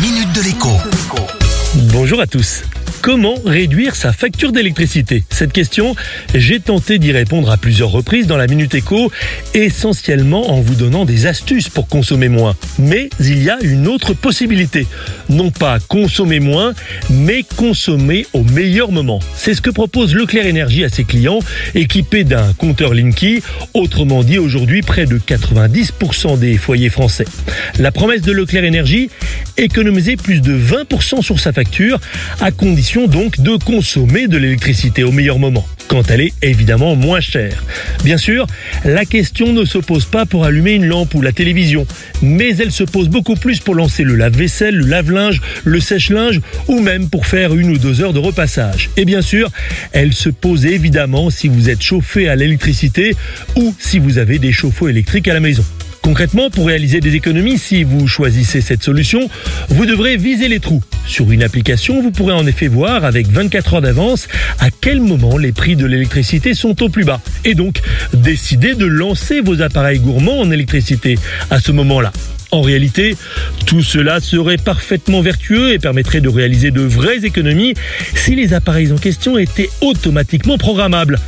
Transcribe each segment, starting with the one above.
minute de l'écho. Bonjour à tous. Comment réduire sa facture d'électricité? Cette question, j'ai tenté d'y répondre à plusieurs reprises dans la Minute Éco, essentiellement en vous donnant des astuces pour consommer moins. Mais il y a une autre possibilité. Non pas consommer moins, mais consommer au meilleur moment. C'est ce que propose Leclerc Énergie à ses clients, équipés d'un compteur Linky, autrement dit aujourd'hui près de 90% des foyers français. La promesse de Leclerc Énergie, économiser plus de 20% sur sa facture, à condition donc de consommer de l'électricité au meilleur moment, quand elle est évidemment moins chère. Bien sûr, la question ne se pose pas pour allumer une lampe ou la télévision, mais elle se pose beaucoup plus pour lancer le lave-vaisselle, le lave-linge, le sèche-linge ou même pour faire une ou deux heures de repassage. Et bien sûr, elle se pose évidemment si vous êtes chauffé à l'électricité ou si vous avez des chauffe-eau électriques à la maison. Concrètement, pour réaliser des économies, si vous choisissez cette solution, vous devrez viser les trous. Sur une application, vous pourrez en effet voir avec 24 heures d'avance à quel moment les prix de l'électricité sont au plus bas. Et donc, décider de lancer vos appareils gourmands en électricité à ce moment-là. En réalité, tout cela serait parfaitement vertueux et permettrait de réaliser de vraies économies si les appareils en question étaient automatiquement programmables.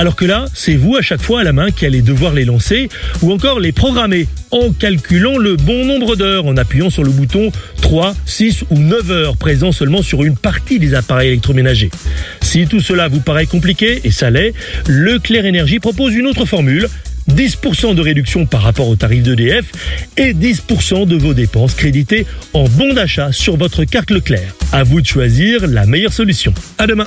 Alors que là, c'est vous à chaque fois à la main qui allez devoir les lancer ou encore les programmer en calculant le bon nombre d'heures en appuyant sur le bouton 3, 6 ou 9 heures présent seulement sur une partie des appareils électroménagers. Si tout cela vous paraît compliqué, et ça l'est, Leclerc Énergie propose une autre formule 10% de réduction par rapport au tarif d'EDF et 10% de vos dépenses créditées en bon d'achat sur votre carte Leclerc. À vous de choisir la meilleure solution. À demain.